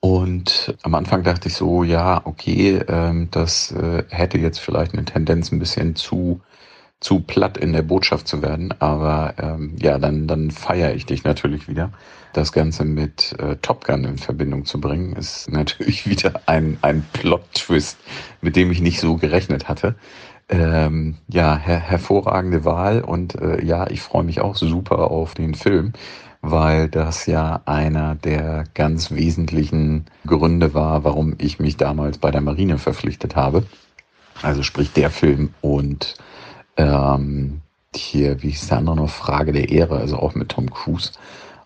Und am Anfang dachte ich so, ja, okay, ähm, das äh, hätte jetzt vielleicht eine Tendenz, ein bisschen zu, zu platt in der Botschaft zu werden. Aber ähm, ja, dann, dann feiere ich dich natürlich wieder. Das Ganze mit äh, Top Gun in Verbindung zu bringen, ist natürlich wieder ein, ein Plot-Twist, mit dem ich nicht so gerechnet hatte. Ähm, ja, her hervorragende Wahl und äh, ja, ich freue mich auch super auf den Film, weil das ja einer der ganz wesentlichen Gründe war, warum ich mich damals bei der Marine verpflichtet habe. Also sprich der Film und ähm, hier, wie hieß der andere noch, Frage der Ehre, also auch mit Tom Cruise.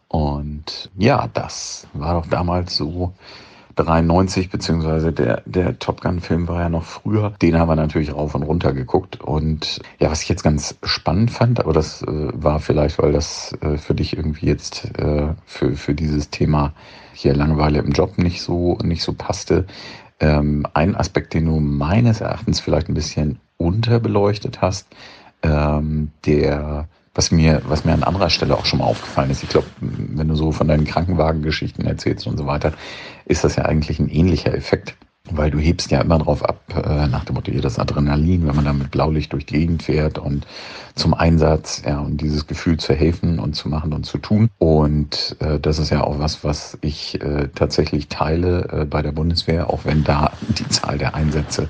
Und ja, das war doch damals so 93, beziehungsweise der, der Top Gun-Film war ja noch früher. Den haben wir natürlich rauf und runter geguckt. Und ja, was ich jetzt ganz spannend fand, aber das äh, war vielleicht, weil das äh, für dich irgendwie jetzt äh, für, für dieses Thema hier Langeweile im Job nicht so, nicht so passte. Ähm, ein Aspekt, den du meines Erachtens vielleicht ein bisschen unterbeleuchtet hast, ähm, der was mir, was mir an anderer Stelle auch schon mal aufgefallen ist, ich glaube, wenn du so von deinen Krankenwagengeschichten erzählst und so weiter, ist das ja eigentlich ein ähnlicher Effekt. Weil du hebst ja immer drauf ab, äh, nach dem Motto, das Adrenalin, wenn man da mit Blaulicht durch die Gegend fährt und zum Einsatz, ja, und dieses Gefühl zu helfen und zu machen und zu tun. Und äh, das ist ja auch was, was ich äh, tatsächlich teile äh, bei der Bundeswehr, auch wenn da die Zahl der Einsätze,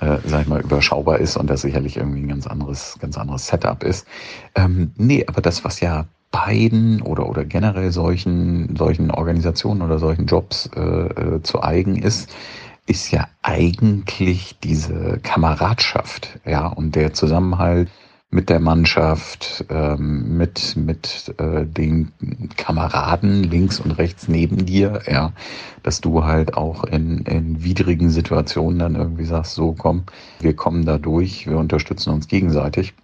äh, sag ich mal, überschaubar ist und das sicherlich irgendwie ein ganz anderes, ganz anderes Setup ist. Ähm, nee, aber das, was ja beiden oder, oder generell solchen, solchen Organisationen oder solchen Jobs äh, äh, zu eigen ist, ist ja eigentlich diese Kameradschaft, ja, und der Zusammenhalt mit der Mannschaft, ähm, mit, mit äh, den Kameraden links und rechts neben dir, ja, dass du halt auch in, in widrigen Situationen dann irgendwie sagst, so komm, wir kommen da durch, wir unterstützen uns gegenseitig.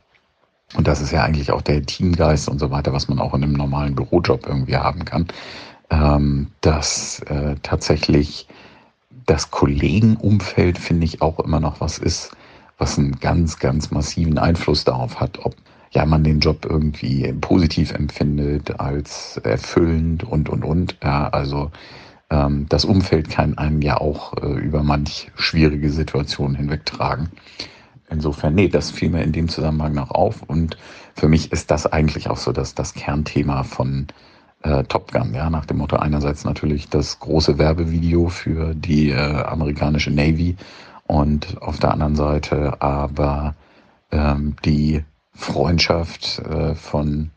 Und das ist ja eigentlich auch der Teamgeist und so weiter, was man auch in einem normalen Bürojob irgendwie haben kann, ähm, dass äh, tatsächlich das Kollegenumfeld, finde ich, auch immer noch was ist, was einen ganz, ganz massiven Einfluss darauf hat, ob ja man den Job irgendwie positiv empfindet, als erfüllend und, und, und. Ja, also ähm, das Umfeld kann einen ja auch äh, über manch schwierige Situationen hinwegtragen. Insofern, nee, das fiel mir in dem Zusammenhang noch auf. Und für mich ist das eigentlich auch so dass das Kernthema von äh, Top Gun, ja, nach dem Motto einerseits natürlich das große Werbevideo für die äh, amerikanische Navy und auf der anderen Seite aber ähm, die Freundschaft äh, von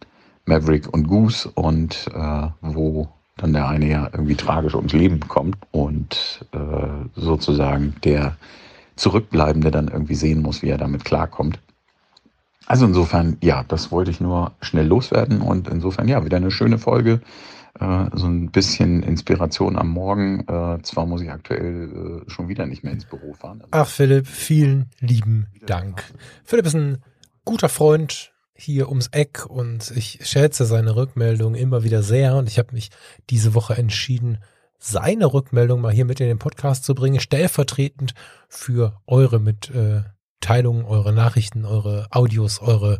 Maverick und Goose und äh, wo dann der eine ja irgendwie tragisch ums Leben kommt und äh, sozusagen der Zurückbleibende dann irgendwie sehen muss, wie er damit klarkommt. Also insofern, ja, das wollte ich nur schnell loswerden und insofern, ja, wieder eine schöne Folge. Äh, so ein bisschen Inspiration am Morgen. Äh, zwar muss ich aktuell äh, schon wieder nicht mehr ins Büro fahren. Ach, Philipp, vielen lieben Dank. Philipp ist ein guter Freund hier ums Eck und ich schätze seine Rückmeldung immer wieder sehr und ich habe mich diese Woche entschieden, seine Rückmeldung mal hier mit in den Podcast zu bringen, stellvertretend für eure mit äh, Teilungen, eure Nachrichten, eure Audios, eure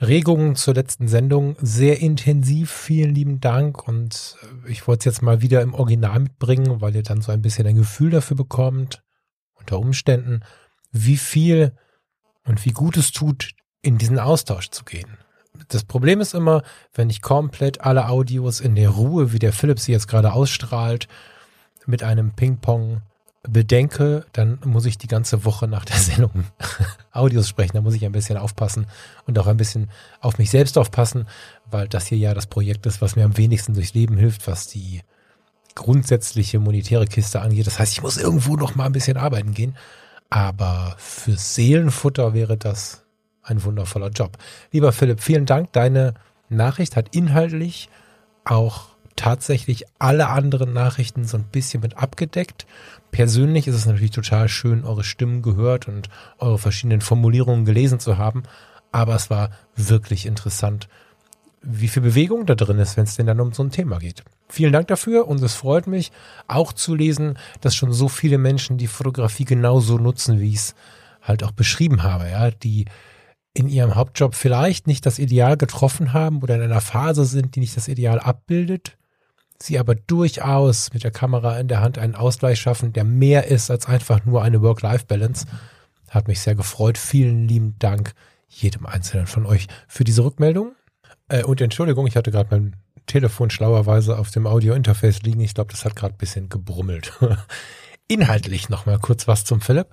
Regungen zur letzten Sendung sehr intensiv. Vielen lieben Dank und äh, ich wollte es jetzt mal wieder im Original mitbringen, weil ihr dann so ein bisschen ein Gefühl dafür bekommt, unter Umständen, wie viel und wie gut es tut, in diesen Austausch zu gehen. Das Problem ist immer, wenn ich komplett alle Audios in der Ruhe, wie der Philipp sie jetzt gerade ausstrahlt, mit einem Ping-Pong bedenke, dann muss ich die ganze Woche nach der Sendung Audios sprechen. Da muss ich ein bisschen aufpassen und auch ein bisschen auf mich selbst aufpassen, weil das hier ja das Projekt ist, was mir am wenigsten durchs Leben hilft, was die grundsätzliche monetäre Kiste angeht. Das heißt, ich muss irgendwo noch mal ein bisschen arbeiten gehen. Aber für Seelenfutter wäre das ein wundervoller Job. Lieber Philipp, vielen Dank. Deine Nachricht hat inhaltlich auch tatsächlich alle anderen Nachrichten so ein bisschen mit abgedeckt. Persönlich ist es natürlich total schön, eure Stimmen gehört und eure verschiedenen Formulierungen gelesen zu haben. Aber es war wirklich interessant, wie viel Bewegung da drin ist, wenn es denn dann um so ein Thema geht. Vielen Dank dafür und es freut mich auch zu lesen, dass schon so viele Menschen die Fotografie genauso nutzen, wie ich es halt auch beschrieben habe, ja, die in ihrem Hauptjob vielleicht nicht das Ideal getroffen haben oder in einer Phase sind, die nicht das Ideal abbildet, sie aber durchaus mit der Kamera in der Hand einen Ausgleich schaffen, der mehr ist als einfach nur eine Work-Life-Balance. Hat mich sehr gefreut. Vielen lieben Dank jedem Einzelnen von euch für diese Rückmeldung. Äh, und Entschuldigung, ich hatte gerade mein Telefon schlauerweise auf dem Audio-Interface liegen. Ich glaube, das hat gerade ein bisschen gebrummelt. Inhaltlich nochmal kurz was zum Philipp.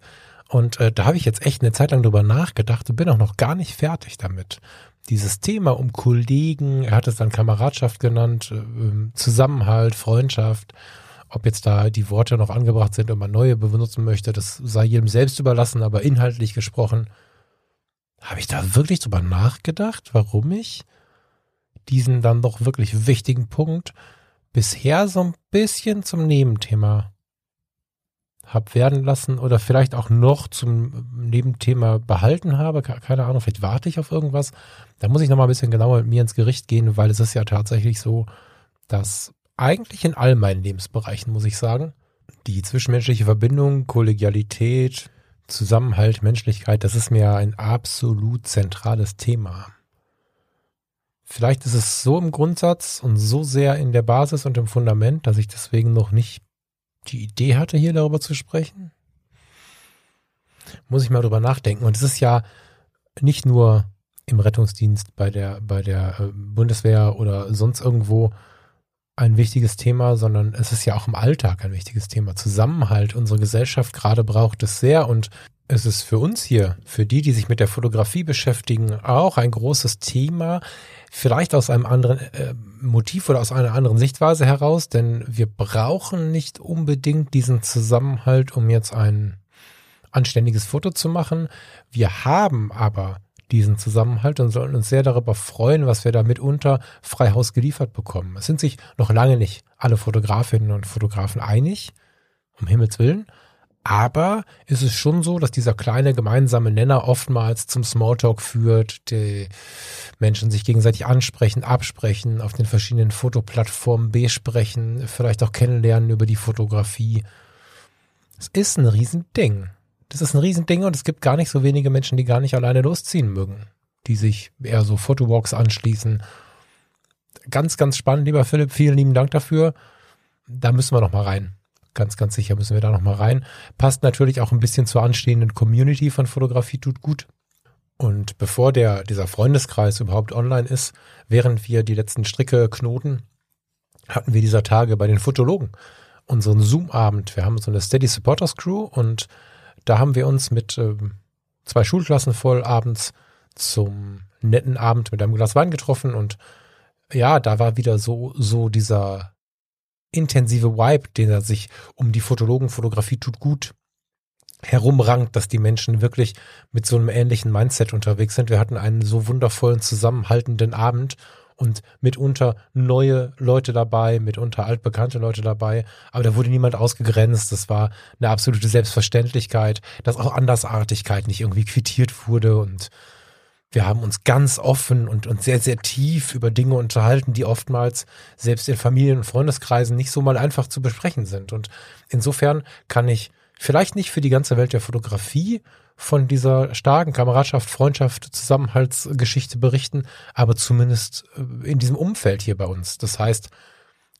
Und äh, da habe ich jetzt echt eine Zeit lang drüber nachgedacht und bin auch noch gar nicht fertig damit. Dieses Thema um Kollegen, er hat es dann Kameradschaft genannt, äh, Zusammenhalt, Freundschaft, ob jetzt da die Worte noch angebracht sind und man neue benutzen möchte, das sei jedem selbst überlassen, aber inhaltlich gesprochen, habe ich da wirklich drüber nachgedacht, warum ich diesen dann doch wirklich wichtigen Punkt bisher so ein bisschen zum Nebenthema habe werden lassen oder vielleicht auch noch zum Nebenthema behalten habe. Keine Ahnung, vielleicht warte ich auf irgendwas. Da muss ich nochmal ein bisschen genauer mit mir ins Gericht gehen, weil es ist ja tatsächlich so, dass eigentlich in all meinen Lebensbereichen, muss ich sagen, die zwischenmenschliche Verbindung, Kollegialität, Zusammenhalt, Menschlichkeit, das ist mir ein absolut zentrales Thema. Vielleicht ist es so im Grundsatz und so sehr in der Basis und im Fundament, dass ich deswegen noch nicht die Idee hatte, hier darüber zu sprechen. Muss ich mal drüber nachdenken. Und es ist ja nicht nur im Rettungsdienst bei der, bei der äh, Bundeswehr oder sonst irgendwo ein wichtiges Thema, sondern es ist ja auch im Alltag ein wichtiges Thema. Zusammenhalt, unsere Gesellschaft gerade braucht es sehr und es ist für uns hier, für die, die sich mit der Fotografie beschäftigen, auch ein großes Thema, vielleicht aus einem anderen äh, Motiv oder aus einer anderen Sichtweise heraus, denn wir brauchen nicht unbedingt diesen Zusammenhalt, um jetzt ein anständiges Foto zu machen. Wir haben aber diesen Zusammenhalt und sollen uns sehr darüber freuen, was wir da mitunter frei Haus geliefert bekommen. Es sind sich noch lange nicht alle Fotografinnen und Fotografen einig, um Himmels Willen. Aber ist es schon so, dass dieser kleine gemeinsame Nenner oftmals zum Smalltalk führt, die Menschen sich gegenseitig ansprechen, absprechen, auf den verschiedenen Fotoplattformen besprechen, vielleicht auch kennenlernen über die Fotografie. Es ist ein Riesending. Das ist ein Riesending und es gibt gar nicht so wenige Menschen, die gar nicht alleine losziehen mögen, die sich eher so Fotowalks anschließen. Ganz, ganz spannend, lieber Philipp. Vielen lieben Dank dafür. Da müssen wir noch mal rein. Ganz, ganz sicher müssen wir da noch mal rein. Passt natürlich auch ein bisschen zur anstehenden Community von Fotografie tut gut. Und bevor der, dieser Freundeskreis überhaupt online ist, während wir die letzten Stricke knoten, hatten wir dieser Tage bei den Fotologen unseren Zoom-Abend. Wir haben so eine Steady Supporters Crew und da haben wir uns mit äh, zwei Schulklassen voll abends zum netten Abend mit einem Glas Wein getroffen und ja, da war wieder so, so dieser intensive Vibe, den er sich um die Fotologen Fotografie tut gut herumrankt, dass die Menschen wirklich mit so einem ähnlichen Mindset unterwegs sind. Wir hatten einen so wundervollen zusammenhaltenden Abend und mitunter neue Leute dabei, mitunter altbekannte Leute dabei, aber da wurde niemand ausgegrenzt. Das war eine absolute Selbstverständlichkeit, dass auch Andersartigkeit nicht irgendwie quittiert wurde und wir haben uns ganz offen und, und sehr, sehr tief über Dinge unterhalten, die oftmals selbst in Familien- und Freundeskreisen nicht so mal einfach zu besprechen sind. Und insofern kann ich vielleicht nicht für die ganze Welt der Fotografie von dieser starken Kameradschaft, Freundschaft, Zusammenhaltsgeschichte berichten, aber zumindest äh, in diesem Umfeld hier bei uns. Das heißt,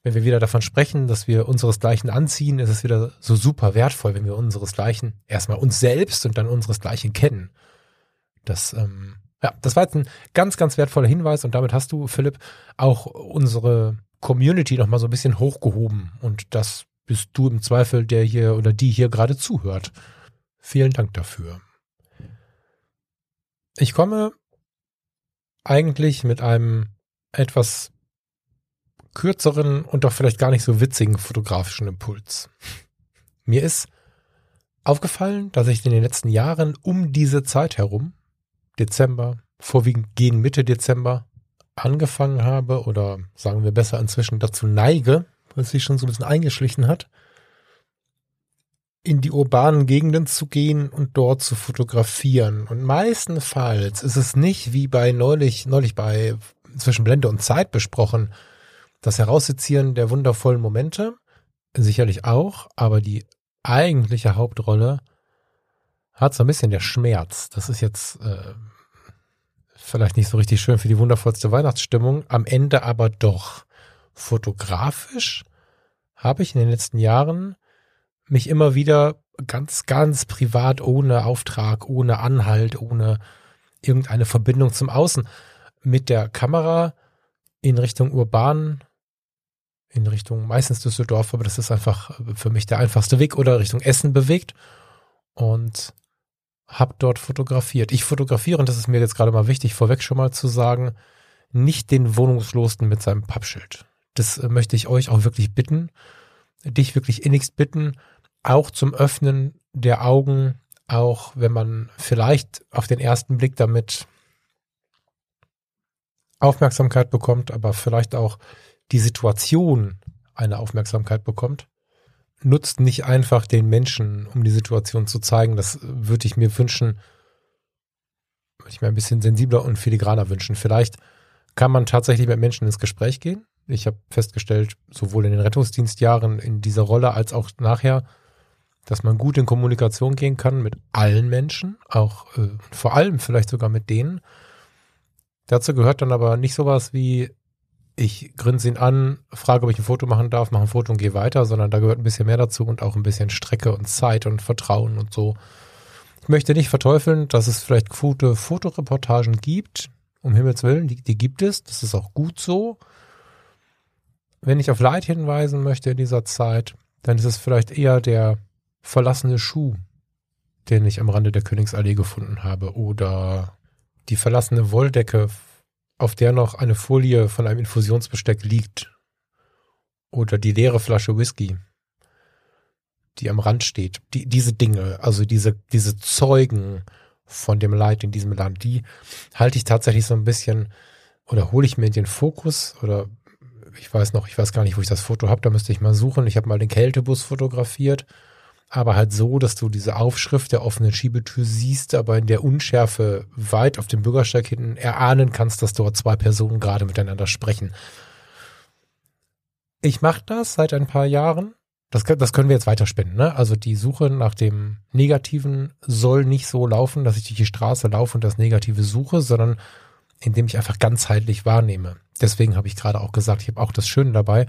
wenn wir wieder davon sprechen, dass wir unseresgleichen anziehen, ist es wieder so super wertvoll, wenn wir unseresgleichen erstmal uns selbst und dann unseresgleichen kennen. Das ähm, ja, das war jetzt ein ganz, ganz wertvoller Hinweis und damit hast du, Philipp, auch unsere Community nochmal so ein bisschen hochgehoben und das bist du im Zweifel, der hier oder die hier gerade zuhört. Vielen Dank dafür. Ich komme eigentlich mit einem etwas kürzeren und doch vielleicht gar nicht so witzigen fotografischen Impuls. Mir ist aufgefallen, dass ich in den letzten Jahren um diese Zeit herum Dezember, vorwiegend gegen Mitte Dezember, angefangen habe oder sagen wir besser inzwischen dazu neige, weil es sich schon so ein bisschen eingeschlichen hat, in die urbanen Gegenden zu gehen und dort zu fotografieren. Und meistenfalls ist es nicht wie bei neulich, neulich bei zwischen Blende und Zeit besprochen, das Heraussezieren der wundervollen Momente, sicherlich auch, aber die eigentliche Hauptrolle hat so ein bisschen der Schmerz. Das ist jetzt äh, vielleicht nicht so richtig schön für die wundervollste Weihnachtsstimmung, am Ende aber doch. Fotografisch habe ich in den letzten Jahren mich immer wieder ganz, ganz privat, ohne Auftrag, ohne Anhalt, ohne irgendeine Verbindung zum Außen mit der Kamera in Richtung urban, in Richtung meistens Düsseldorf, aber das ist einfach für mich der einfachste Weg oder Richtung Essen bewegt und habe dort fotografiert. Ich fotografiere, und das ist mir jetzt gerade mal wichtig, vorweg schon mal zu sagen, nicht den Wohnungslosen mit seinem Pappschild. Das äh, möchte ich euch auch wirklich bitten, dich wirklich innigst bitten, auch zum Öffnen der Augen, auch wenn man vielleicht auf den ersten Blick damit Aufmerksamkeit bekommt, aber vielleicht auch die Situation eine Aufmerksamkeit bekommt, nutzt nicht einfach den Menschen, um die Situation zu zeigen. Das würde ich mir wünschen, würde ich mir ein bisschen sensibler und filigraner wünschen. Vielleicht kann man tatsächlich mit Menschen ins Gespräch gehen. Ich habe festgestellt, sowohl in den Rettungsdienstjahren in dieser Rolle als auch nachher, dass man gut in Kommunikation gehen kann mit allen Menschen, auch äh, vor allem vielleicht sogar mit denen. Dazu gehört dann aber nicht sowas wie, ich grinse ihn an, frage, ob ich ein Foto machen darf, mache ein Foto und gehe weiter, sondern da gehört ein bisschen mehr dazu und auch ein bisschen Strecke und Zeit und Vertrauen und so. Ich möchte nicht verteufeln, dass es vielleicht gute Fotoreportagen gibt, um Himmels Willen, die, die gibt es, das ist auch gut so. Wenn ich auf Leid hinweisen möchte in dieser Zeit, dann ist es vielleicht eher der verlassene Schuh, den ich am Rande der Königsallee gefunden habe, oder die verlassene Wolldecke, auf der noch eine Folie von einem Infusionsbesteck liegt, oder die leere Flasche Whisky, die am Rand steht. Die, diese Dinge, also diese, diese Zeugen von dem Leid in diesem Land, die halte ich tatsächlich so ein bisschen oder hole ich mir in den Fokus oder ich weiß noch, ich weiß gar nicht, wo ich das Foto habe, da müsste ich mal suchen. Ich habe mal den Kältebus fotografiert aber halt so, dass du diese Aufschrift der offenen Schiebetür siehst, aber in der Unschärfe weit auf dem Bürgersteig hinten erahnen kannst, dass dort zwei Personen gerade miteinander sprechen. Ich mache das seit ein paar Jahren. Das, das können wir jetzt weiterspinnen. Ne? Also die Suche nach dem Negativen soll nicht so laufen, dass ich durch die Straße laufe und das Negative suche, sondern indem ich einfach ganzheitlich wahrnehme. Deswegen habe ich gerade auch gesagt, ich habe auch das Schöne dabei,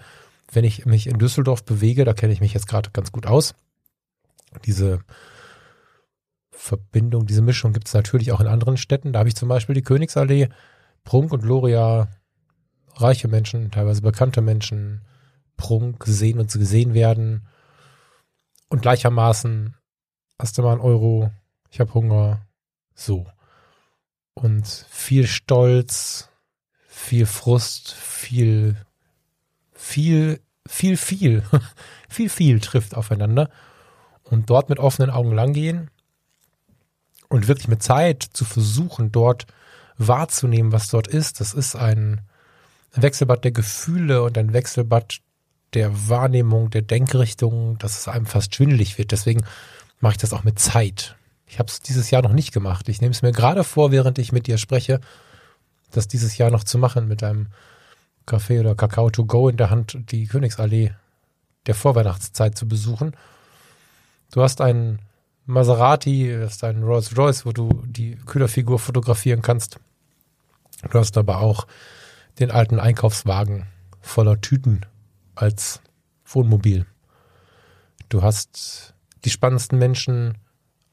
wenn ich mich in Düsseldorf bewege, da kenne ich mich jetzt gerade ganz gut aus, diese Verbindung, diese Mischung gibt es natürlich auch in anderen Städten. Da habe ich zum Beispiel die Königsallee, Prunk und Gloria, reiche Menschen, teilweise bekannte Menschen, Prunk sehen und gesehen werden. Und gleichermaßen hast du mal einen Euro, ich habe Hunger, so. Und viel Stolz, viel Frust, viel, viel, viel, viel, viel, viel trifft aufeinander und dort mit offenen Augen langgehen und wirklich mit Zeit zu versuchen, dort wahrzunehmen, was dort ist. Das ist ein Wechselbad der Gefühle und ein Wechselbad der Wahrnehmung, der Denkrichtung, dass es einem fast schwindelig wird. Deswegen mache ich das auch mit Zeit. Ich habe es dieses Jahr noch nicht gemacht. Ich nehme es mir gerade vor, während ich mit dir spreche, das dieses Jahr noch zu machen, mit einem Kaffee oder Kakao to go in der Hand die Königsallee der Vorweihnachtszeit zu besuchen Du hast einen Maserati, hast einen Rolls Royce, wo du die Kühlerfigur fotografieren kannst. Du hast aber auch den alten Einkaufswagen voller Tüten als Wohnmobil. Du hast die spannendsten Menschen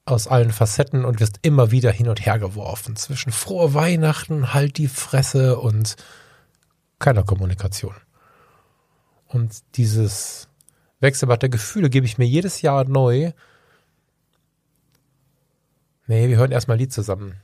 aus allen Facetten und wirst immer wieder hin und her geworfen zwischen frohe Weihnachten, halt die Fresse und keiner Kommunikation. Und dieses Wechselbad der Gefühle gebe ich mir jedes Jahr neu. Nee, wir hören erstmal Lied zusammen.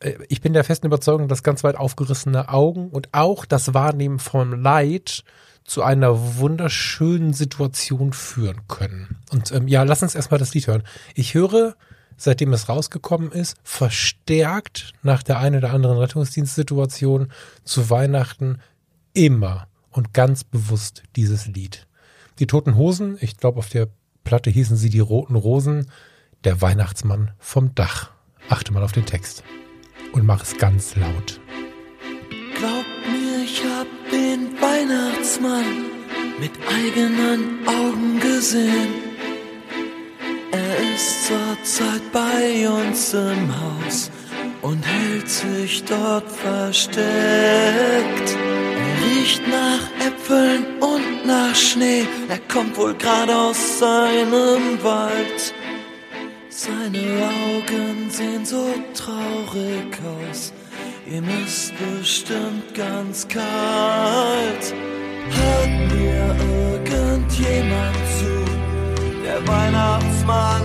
Äh, ich bin der festen Überzeugung, dass ganz weit aufgerissene Augen und auch das Wahrnehmen von Leid zu einer wunderschönen Situation führen können. Und ähm, ja, lass uns erstmal das Lied hören. Ich höre seitdem es rausgekommen ist, verstärkt nach der einen oder anderen Rettungsdienstsituation zu Weihnachten immer und ganz bewusst dieses Lied. Die Toten Hosen, ich glaube auf der Platte hießen sie die Roten Rosen, der Weihnachtsmann vom Dach. Achte mal auf den Text und mach es ganz laut. Glaub mir, ich hab den Weihnachtsmann mit eigenen Augen gesehen. Er ist zurzeit bei uns im Haus und hält sich dort versteckt. Riecht nach Äpfeln und nach Schnee. Er kommt wohl gerade aus seinem Wald. Seine Augen sehen so traurig aus. Ihm ist bestimmt ganz kalt. Hört mir irgendjemand zu? Der Weihnachtsmann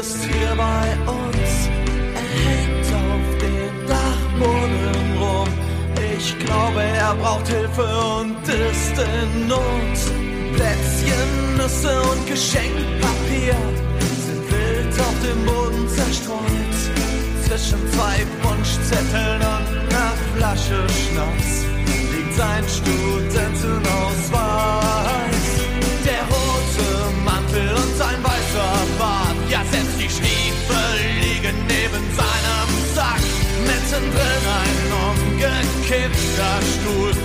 ist hier bei uns. Er hängt auf dem rum. Ich glaube, er braucht Hilfe und ist in Not. Plätzchen, Nüsse und Geschenkpapier sind wild auf dem Boden zerstreut. Zwischen zwei Wunschzetteln und einer Flasche Schnaps liegt sein Studentenausweis. nur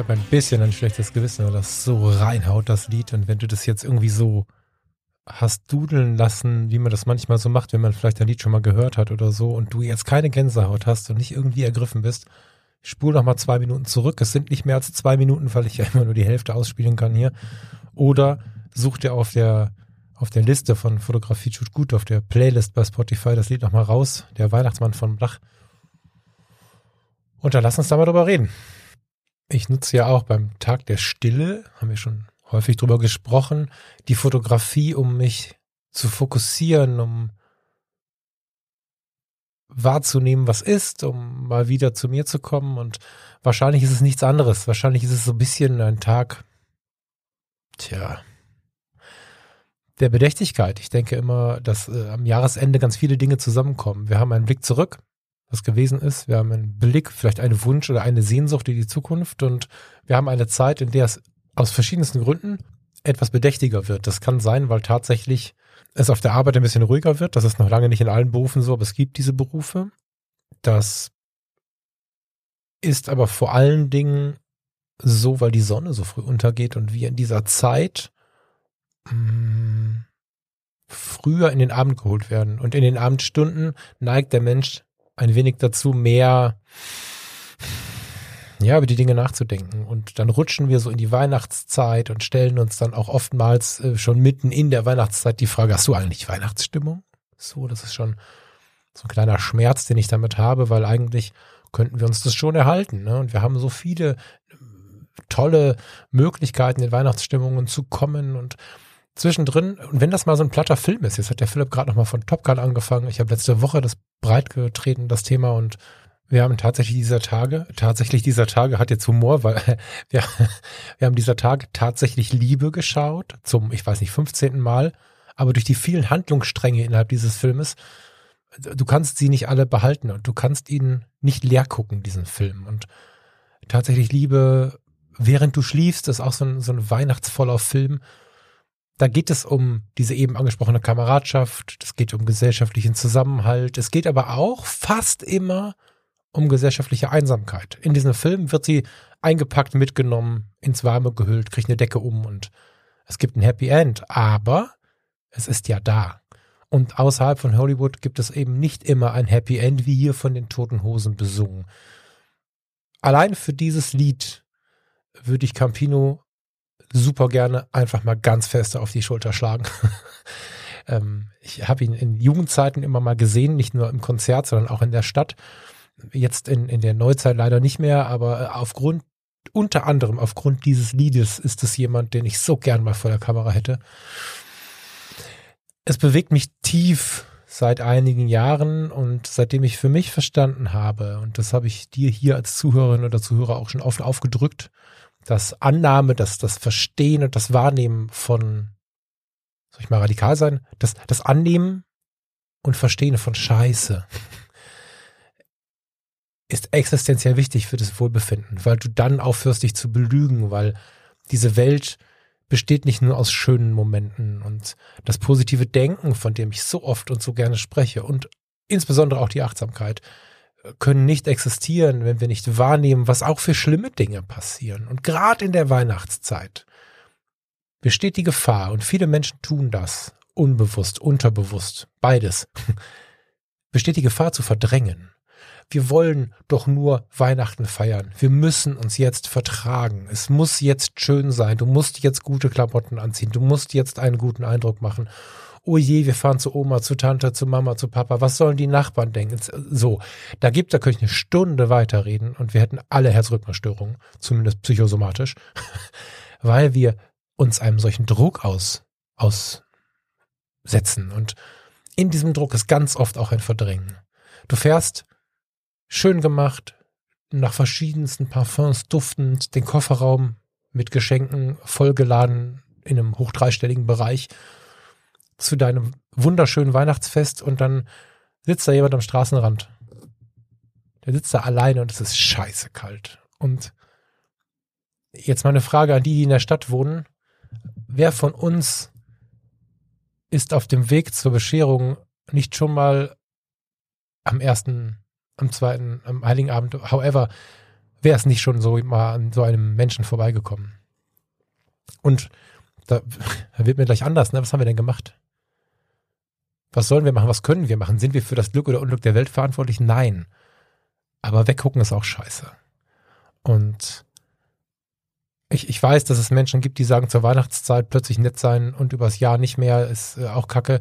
habe ein bisschen ein schlechtes Gewissen, weil das so reinhaut, das Lied. Und wenn du das jetzt irgendwie so hast dudeln lassen, wie man das manchmal so macht, wenn man vielleicht ein Lied schon mal gehört hat oder so und du jetzt keine Gänsehaut hast und nicht irgendwie ergriffen bist, spul noch mal zwei Minuten zurück. Es sind nicht mehr als zwei Minuten, weil ich ja immer nur die Hälfte ausspielen kann hier. Oder such dir auf der auf der Liste von Fotografie tut gut, auf der Playlist bei Spotify das Lied noch mal raus, der Weihnachtsmann von Blach. Und dann lass uns da mal drüber reden. Ich nutze ja auch beim Tag der Stille, haben wir schon häufig drüber gesprochen, die Fotografie, um mich zu fokussieren, um wahrzunehmen, was ist, um mal wieder zu mir zu kommen. Und wahrscheinlich ist es nichts anderes. Wahrscheinlich ist es so ein bisschen ein Tag, tja, der Bedächtigkeit. Ich denke immer, dass äh, am Jahresende ganz viele Dinge zusammenkommen. Wir haben einen Blick zurück, was gewesen ist. Wir haben einen Blick, vielleicht einen Wunsch oder eine Sehnsucht in die Zukunft. Und wir haben eine Zeit, in der es aus verschiedensten Gründen etwas bedächtiger wird. Das kann sein, weil tatsächlich es auf der Arbeit ein bisschen ruhiger wird. Das ist noch lange nicht in allen Berufen so, aber es gibt diese Berufe. Das ist aber vor allen Dingen so, weil die Sonne so früh untergeht und wir in dieser Zeit mh, früher in den Abend geholt werden. Und in den Abendstunden neigt der Mensch ein wenig dazu, mehr ja, über die Dinge nachzudenken. Und dann rutschen wir so in die Weihnachtszeit und stellen uns dann auch oftmals äh, schon mitten in der Weihnachtszeit die Frage, hast du eigentlich Weihnachtsstimmung? So, das ist schon so ein kleiner Schmerz, den ich damit habe, weil eigentlich könnten wir uns das schon erhalten. Ne? Und wir haben so viele äh, tolle Möglichkeiten, in Weihnachtsstimmungen zu kommen und zwischendrin, und wenn das mal so ein platter Film ist, jetzt hat der Philipp gerade nochmal von Top Gun angefangen, ich habe letzte Woche das breitgetreten, das Thema, und wir haben tatsächlich dieser Tage, tatsächlich dieser Tage hat jetzt Humor, weil wir, wir haben dieser Tage tatsächlich Liebe geschaut, zum, ich weiß nicht, 15. Mal, aber durch die vielen Handlungsstränge innerhalb dieses Filmes, du kannst sie nicht alle behalten und du kannst ihn nicht leer gucken, diesen Film. Und tatsächlich Liebe, während du schliefst, ist auch so ein, so ein weihnachtsvoller Film. Da geht es um diese eben angesprochene Kameradschaft, es geht um gesellschaftlichen Zusammenhalt, es geht aber auch fast immer um gesellschaftliche Einsamkeit. In diesem Film wird sie eingepackt, mitgenommen, ins Warme gehüllt, kriegt eine Decke um und es gibt ein Happy End. Aber es ist ja da. Und außerhalb von Hollywood gibt es eben nicht immer ein Happy End, wie hier von den Toten Hosen besungen. Allein für dieses Lied würde ich Campino super gerne einfach mal ganz fest auf die Schulter schlagen. ähm, ich habe ihn in Jugendzeiten immer mal gesehen, nicht nur im Konzert, sondern auch in der Stadt. Jetzt in, in der Neuzeit leider nicht mehr, aber äh, aufgrund, unter anderem aufgrund dieses Liedes ist es jemand, den ich so gern mal vor der Kamera hätte. Es bewegt mich tief seit einigen Jahren und seitdem ich für mich verstanden habe, und das habe ich dir hier als Zuhörerin oder Zuhörer auch schon oft aufgedrückt, das Annahme, das, das Verstehen und das Wahrnehmen von, soll ich mal radikal sein, das, das Annehmen und Verstehen von Scheiße ist existenziell wichtig für das Wohlbefinden, weil du dann aufhörst, dich zu belügen, weil diese Welt besteht nicht nur aus schönen Momenten und das positive Denken, von dem ich so oft und so gerne spreche und insbesondere auch die Achtsamkeit, können nicht existieren, wenn wir nicht wahrnehmen, was auch für schlimme Dinge passieren. Und gerade in der Weihnachtszeit besteht die Gefahr, und viele Menschen tun das, unbewusst, unterbewusst, beides, besteht die Gefahr zu verdrängen. Wir wollen doch nur Weihnachten feiern. Wir müssen uns jetzt vertragen. Es muss jetzt schön sein. Du musst jetzt gute Klamotten anziehen. Du musst jetzt einen guten Eindruck machen oh je, wir fahren zu Oma, zu Tante, zu Mama, zu Papa, was sollen die Nachbarn denken? So, da gibt, da könnte ich eine Stunde weiterreden und wir hätten alle Herzrhythmusstörungen, zumindest psychosomatisch, weil wir uns einem solchen Druck aus, aussetzen und in diesem Druck ist ganz oft auch ein Verdrängen. Du fährst schön gemacht, nach verschiedensten Parfums duftend, den Kofferraum mit Geschenken vollgeladen in einem hoch dreistelligen Bereich zu deinem wunderschönen Weihnachtsfest und dann sitzt da jemand am Straßenrand. Der sitzt da alleine und es ist scheiße kalt. Und jetzt mal eine Frage an die, die in der Stadt wohnen. Wer von uns ist auf dem Weg zur Bescherung nicht schon mal am ersten, am zweiten, am Heiligen Abend, however, wer ist nicht schon so mal an so einem Menschen vorbeigekommen? Und da, da wird mir gleich anders, ne? Was haben wir denn gemacht? Was sollen wir machen? Was können wir machen? Sind wir für das Glück oder Unglück der Welt verantwortlich? Nein. Aber weggucken ist auch scheiße. Und ich, ich weiß, dass es Menschen gibt, die sagen, zur Weihnachtszeit plötzlich nett sein und übers Jahr nicht mehr ist äh, auch kacke.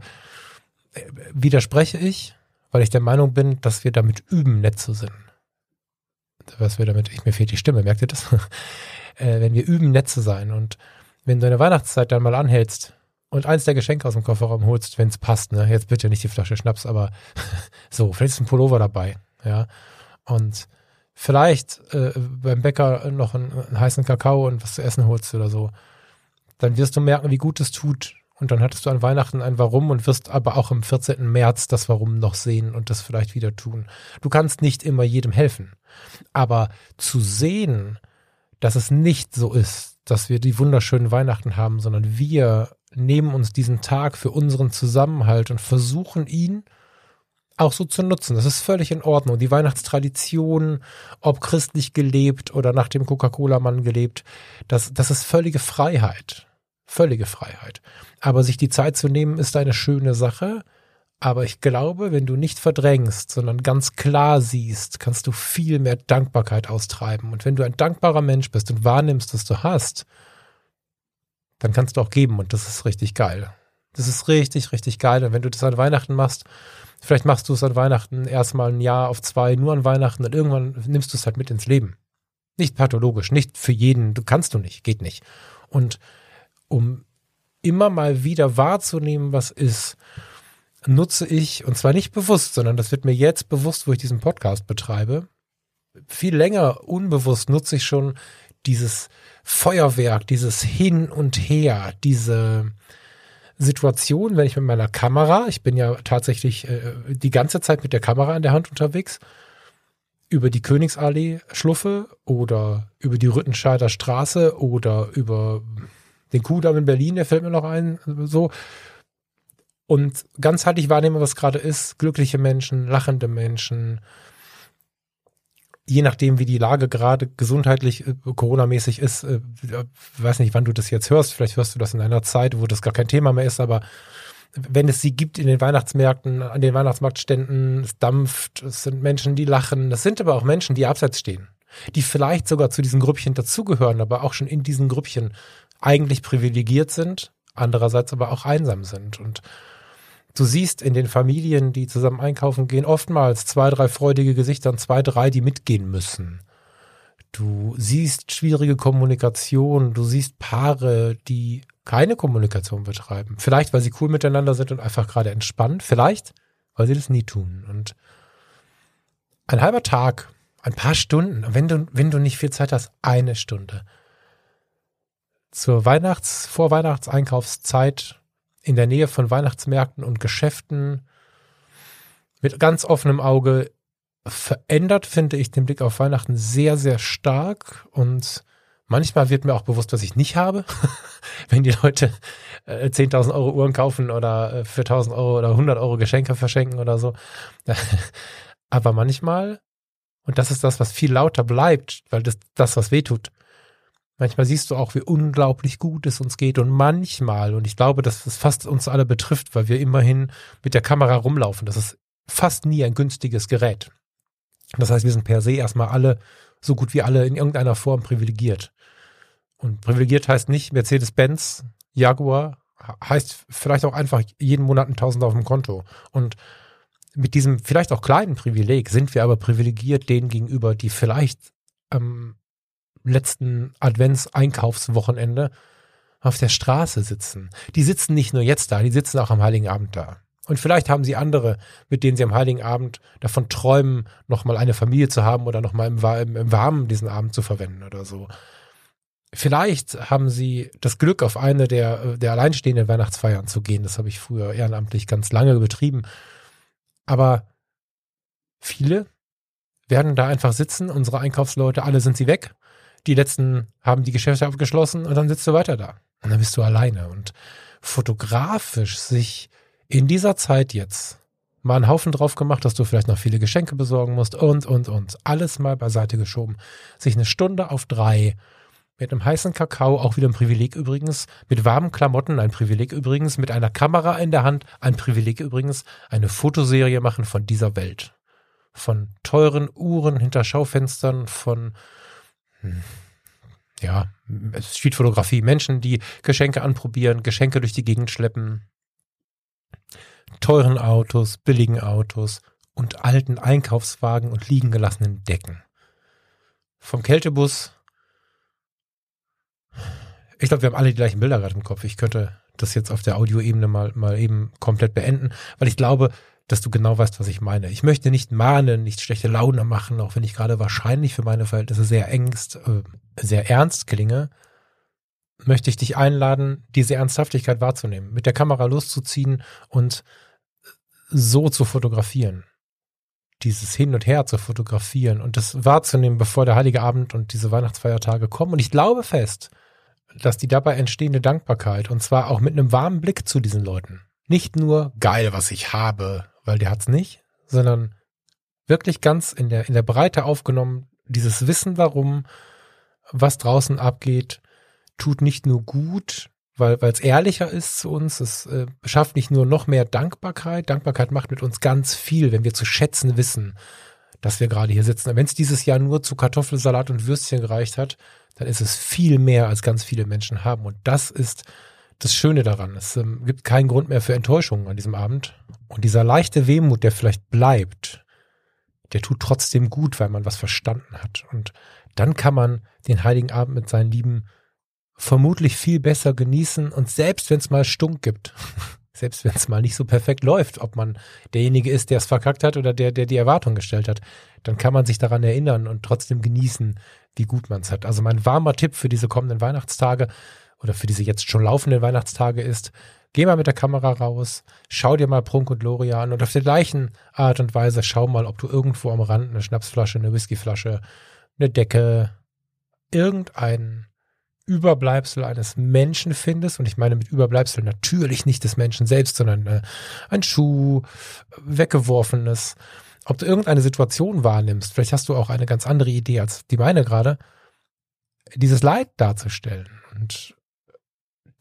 Äh, widerspreche ich, weil ich der Meinung bin, dass wir damit üben, nett zu sein. Was wir damit, ich, mir fehlt die Stimme, merkt ihr das? äh, wenn wir üben, nett zu sein und wenn du eine Weihnachtszeit dann mal anhältst und eins der Geschenke aus dem Kofferraum holst, wenn es passt, ne? Jetzt bitte nicht die Flasche Schnaps, aber so, vielleicht ist ein Pullover dabei, ja. Und vielleicht äh, beim Bäcker noch einen, einen, heißen Kakao und was zu essen holst oder so. Dann wirst du merken, wie gut es tut. Und dann hattest du an Weihnachten ein Warum und wirst aber auch am 14. März das Warum noch sehen und das vielleicht wieder tun. Du kannst nicht immer jedem helfen. Aber zu sehen, dass es nicht so ist, dass wir die wunderschönen Weihnachten haben, sondern wir nehmen uns diesen Tag für unseren Zusammenhalt und versuchen ihn auch so zu nutzen. Das ist völlig in Ordnung. Die Weihnachtstradition, ob christlich gelebt oder nach dem Coca-Cola-Mann gelebt, das, das ist völlige Freiheit. Völlige Freiheit. Aber sich die Zeit zu nehmen, ist eine schöne Sache. Aber ich glaube, wenn du nicht verdrängst, sondern ganz klar siehst, kannst du viel mehr Dankbarkeit austreiben. Und wenn du ein dankbarer Mensch bist und wahrnimmst, was du hast, dann kannst du auch geben und das ist richtig geil. Das ist richtig, richtig geil. Und wenn du das an Weihnachten machst, vielleicht machst du es an Weihnachten erstmal ein Jahr auf zwei, nur an Weihnachten und irgendwann nimmst du es halt mit ins Leben. Nicht pathologisch, nicht für jeden, du kannst du nicht, geht nicht. Und um immer mal wieder wahrzunehmen, was ist, nutze ich, und zwar nicht bewusst, sondern das wird mir jetzt bewusst, wo ich diesen Podcast betreibe, viel länger unbewusst nutze ich schon dieses Feuerwerk, dieses Hin und Her, diese Situation, wenn ich mit meiner Kamera, ich bin ja tatsächlich äh, die ganze Zeit mit der Kamera in der Hand unterwegs, über die Königsallee schluffe oder über die Rüttenscheider Straße oder über den Kuhdamm in Berlin, der fällt mir noch ein, so. Und ganzheitlich wahrnehme, was gerade ist, glückliche Menschen, lachende Menschen, je nachdem, wie die Lage gerade gesundheitlich, äh, Corona-mäßig ist, äh, weiß nicht, wann du das jetzt hörst, vielleicht hörst du das in einer Zeit, wo das gar kein Thema mehr ist, aber wenn es sie gibt in den Weihnachtsmärkten, an den Weihnachtsmarktständen, es dampft, es sind Menschen, die lachen, das sind aber auch Menschen, die abseits stehen, die vielleicht sogar zu diesen Grüppchen dazugehören, aber auch schon in diesen Grüppchen eigentlich privilegiert sind, andererseits aber auch einsam sind. Und du siehst in den Familien, die zusammen einkaufen gehen, oftmals zwei, drei freudige Gesichter und zwei, drei, die mitgehen müssen. Du siehst schwierige Kommunikation, du siehst Paare, die keine Kommunikation betreiben. Vielleicht, weil sie cool miteinander sind und einfach gerade entspannt. Vielleicht, weil sie das nie tun. Und ein halber Tag, ein paar Stunden, wenn du, wenn du nicht viel Zeit hast, eine Stunde. Zur Weihnachts-, Vorweihnachtseinkaufszeit in der Nähe von Weihnachtsmärkten und Geschäften mit ganz offenem Auge verändert, finde ich, den Blick auf Weihnachten sehr, sehr stark und manchmal wird mir auch bewusst, was ich nicht habe. Wenn die Leute äh, 10.000 Euro Uhren kaufen oder äh, für 1.000 Euro oder 100 Euro Geschenke verschenken oder so. Aber manchmal, und das ist das, was viel lauter bleibt, weil das, das was weh tut. Manchmal siehst du auch, wie unglaublich gut es uns geht und manchmal, und ich glaube, dass es fast uns alle betrifft, weil wir immerhin mit der Kamera rumlaufen. Das ist fast nie ein günstiges Gerät. Das heißt, wir sind per se erstmal alle, so gut wie alle, in irgendeiner Form privilegiert. Und privilegiert heißt nicht Mercedes-Benz, Jaguar, heißt vielleicht auch einfach jeden Monat ein Tausend auf dem Konto. Und mit diesem vielleicht auch kleinen Privileg sind wir aber privilegiert denen gegenüber, die vielleicht am letzten Advents-Einkaufswochenende auf der Straße sitzen. Die sitzen nicht nur jetzt da, die sitzen auch am Heiligen Abend da. Und vielleicht haben sie andere, mit denen sie am Heiligen Abend davon träumen, nochmal eine Familie zu haben oder nochmal im, im, im Warmen diesen Abend zu verwenden oder so. Vielleicht haben sie das Glück, auf eine der, der alleinstehenden Weihnachtsfeiern zu gehen. Das habe ich früher ehrenamtlich ganz lange betrieben. Aber viele werden da einfach sitzen. Unsere Einkaufsleute, alle sind sie weg. Die letzten haben die Geschäfte abgeschlossen und dann sitzt du weiter da. Und dann bist du alleine. Und fotografisch sich in dieser Zeit jetzt mal einen Haufen drauf gemacht, dass du vielleicht noch viele Geschenke besorgen musst und, und, und. Alles mal beiseite geschoben. Sich eine Stunde auf drei mit einem heißen Kakao, auch wieder ein Privileg übrigens, mit warmen Klamotten, ein Privileg übrigens, mit einer Kamera in der Hand, ein Privileg übrigens, eine Fotoserie machen von dieser Welt. Von teuren Uhren hinter Schaufenstern, von, ja, Streetfotografie, Menschen, die Geschenke anprobieren, Geschenke durch die Gegend schleppen, teuren Autos, billigen Autos und alten Einkaufswagen und liegen gelassenen Decken. Vom Kältebus. Ich glaube, wir haben alle die gleichen Bilder gerade im Kopf. Ich könnte das jetzt auf der Audioebene mal, mal eben komplett beenden, weil ich glaube, dass du genau weißt, was ich meine. Ich möchte nicht mahnen, nicht schlechte Laune machen, auch wenn ich gerade wahrscheinlich für meine Verhältnisse sehr engst, äh, sehr ernst klinge möchte ich dich einladen, diese Ernsthaftigkeit wahrzunehmen, mit der Kamera loszuziehen und so zu fotografieren. Dieses Hin und Her zu fotografieren und das wahrzunehmen, bevor der Heilige Abend und diese Weihnachtsfeiertage kommen. Und ich glaube fest, dass die dabei entstehende Dankbarkeit, und zwar auch mit einem warmen Blick zu diesen Leuten, nicht nur geil, was ich habe, weil der hat's nicht, sondern wirklich ganz in der, in der Breite aufgenommen, dieses Wissen darum, was draußen abgeht, tut nicht nur gut, weil es ehrlicher ist zu uns, es äh, schafft nicht nur noch mehr Dankbarkeit, Dankbarkeit macht mit uns ganz viel, wenn wir zu schätzen wissen, dass wir gerade hier sitzen. Wenn es dieses Jahr nur zu Kartoffelsalat und Würstchen gereicht hat, dann ist es viel mehr, als ganz viele Menschen haben. Und das ist das Schöne daran. Es ähm, gibt keinen Grund mehr für Enttäuschung an diesem Abend. Und dieser leichte Wehmut, der vielleicht bleibt, der tut trotzdem gut, weil man was verstanden hat. Und dann kann man den Heiligen Abend mit seinen Lieben vermutlich viel besser genießen und selbst wenn es mal Stunk gibt, selbst wenn es mal nicht so perfekt läuft, ob man derjenige ist, der es verkackt hat oder der, der die Erwartung gestellt hat, dann kann man sich daran erinnern und trotzdem genießen, wie gut man es hat. Also mein warmer Tipp für diese kommenden Weihnachtstage oder für diese jetzt schon laufenden Weihnachtstage ist, geh mal mit der Kamera raus, schau dir mal Prunk und Gloria an und auf der gleichen Art und Weise schau mal, ob du irgendwo am Rand eine Schnapsflasche, eine Whiskyflasche, eine Decke, irgendeinen Überbleibsel eines Menschen findest, und ich meine mit Überbleibsel natürlich nicht des Menschen selbst, sondern äh, ein Schuh, weggeworfenes, ob du irgendeine Situation wahrnimmst, vielleicht hast du auch eine ganz andere Idee als die meine gerade, dieses Leid darzustellen. Und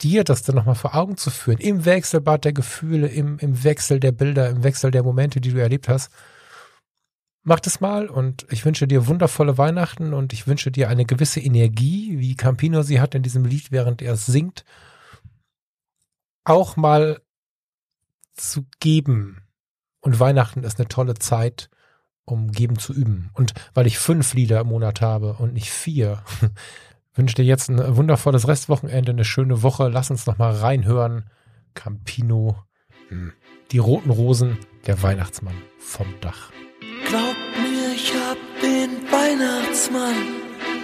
dir das dann nochmal vor Augen zu führen, im Wechselbad der Gefühle, im, im Wechsel der Bilder, im Wechsel der Momente, die du erlebt hast, mach das mal und ich wünsche dir wundervolle Weihnachten und ich wünsche dir eine gewisse Energie, wie Campino sie hat in diesem Lied, während er es singt, auch mal zu geben. Und Weihnachten ist eine tolle Zeit, um geben zu üben. Und weil ich fünf Lieder im Monat habe und nicht vier, wünsche dir jetzt ein wundervolles Restwochenende, eine schöne Woche. Lass uns noch mal reinhören. Campino, hm. die roten Rosen, der Weihnachtsmann vom Dach. Glaub mir, ich hab den Weihnachtsmann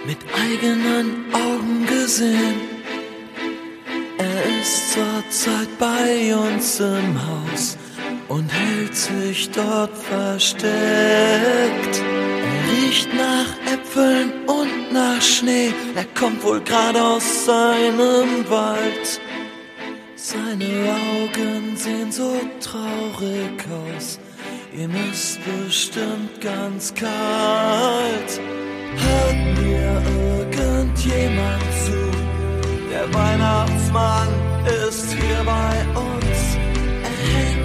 mit eigenen Augen gesehen. Er ist zurzeit bei uns im Haus und hält sich dort versteckt. Riecht nach Äpfeln und nach Schnee. Er kommt wohl gerade aus seinem Wald. Seine Augen sehen so traurig aus. Ihm ist bestimmt ganz kalt. Hört mir irgendjemand zu? Der Weihnachtsmann ist hier bei uns. Er hängt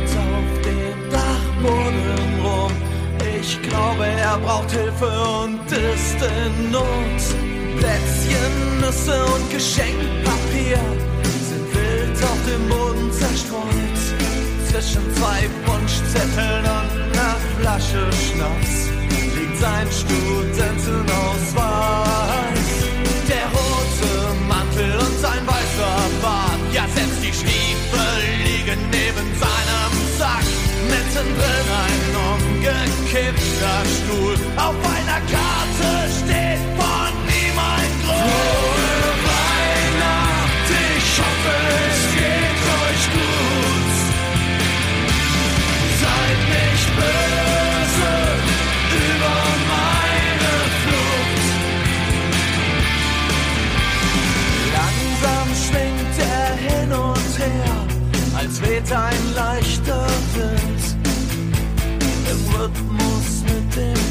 er braucht Hilfe und ist in Not. Plätzchen, Nüsse und Geschenkpapier sind auf dem Boden zerstreut. Zwischen zwei Wunschzetteln und einer Flasche Schnaps liegt sein Studentenausweis. Der rote Mantel und sein weißer Bart, ja selbst die Stiefel liegen neben seinem Sack. Mittendrin umgekippter Stuhl, auf einer Karte steht von ihm ein Gruß. Ich hoffe, es geht euch gut. Seid nicht böse über meine Flucht. Langsam schwingt er hin und her, als weht ein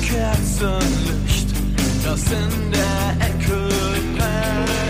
Kerzenlicht, das in der Ecke brennt.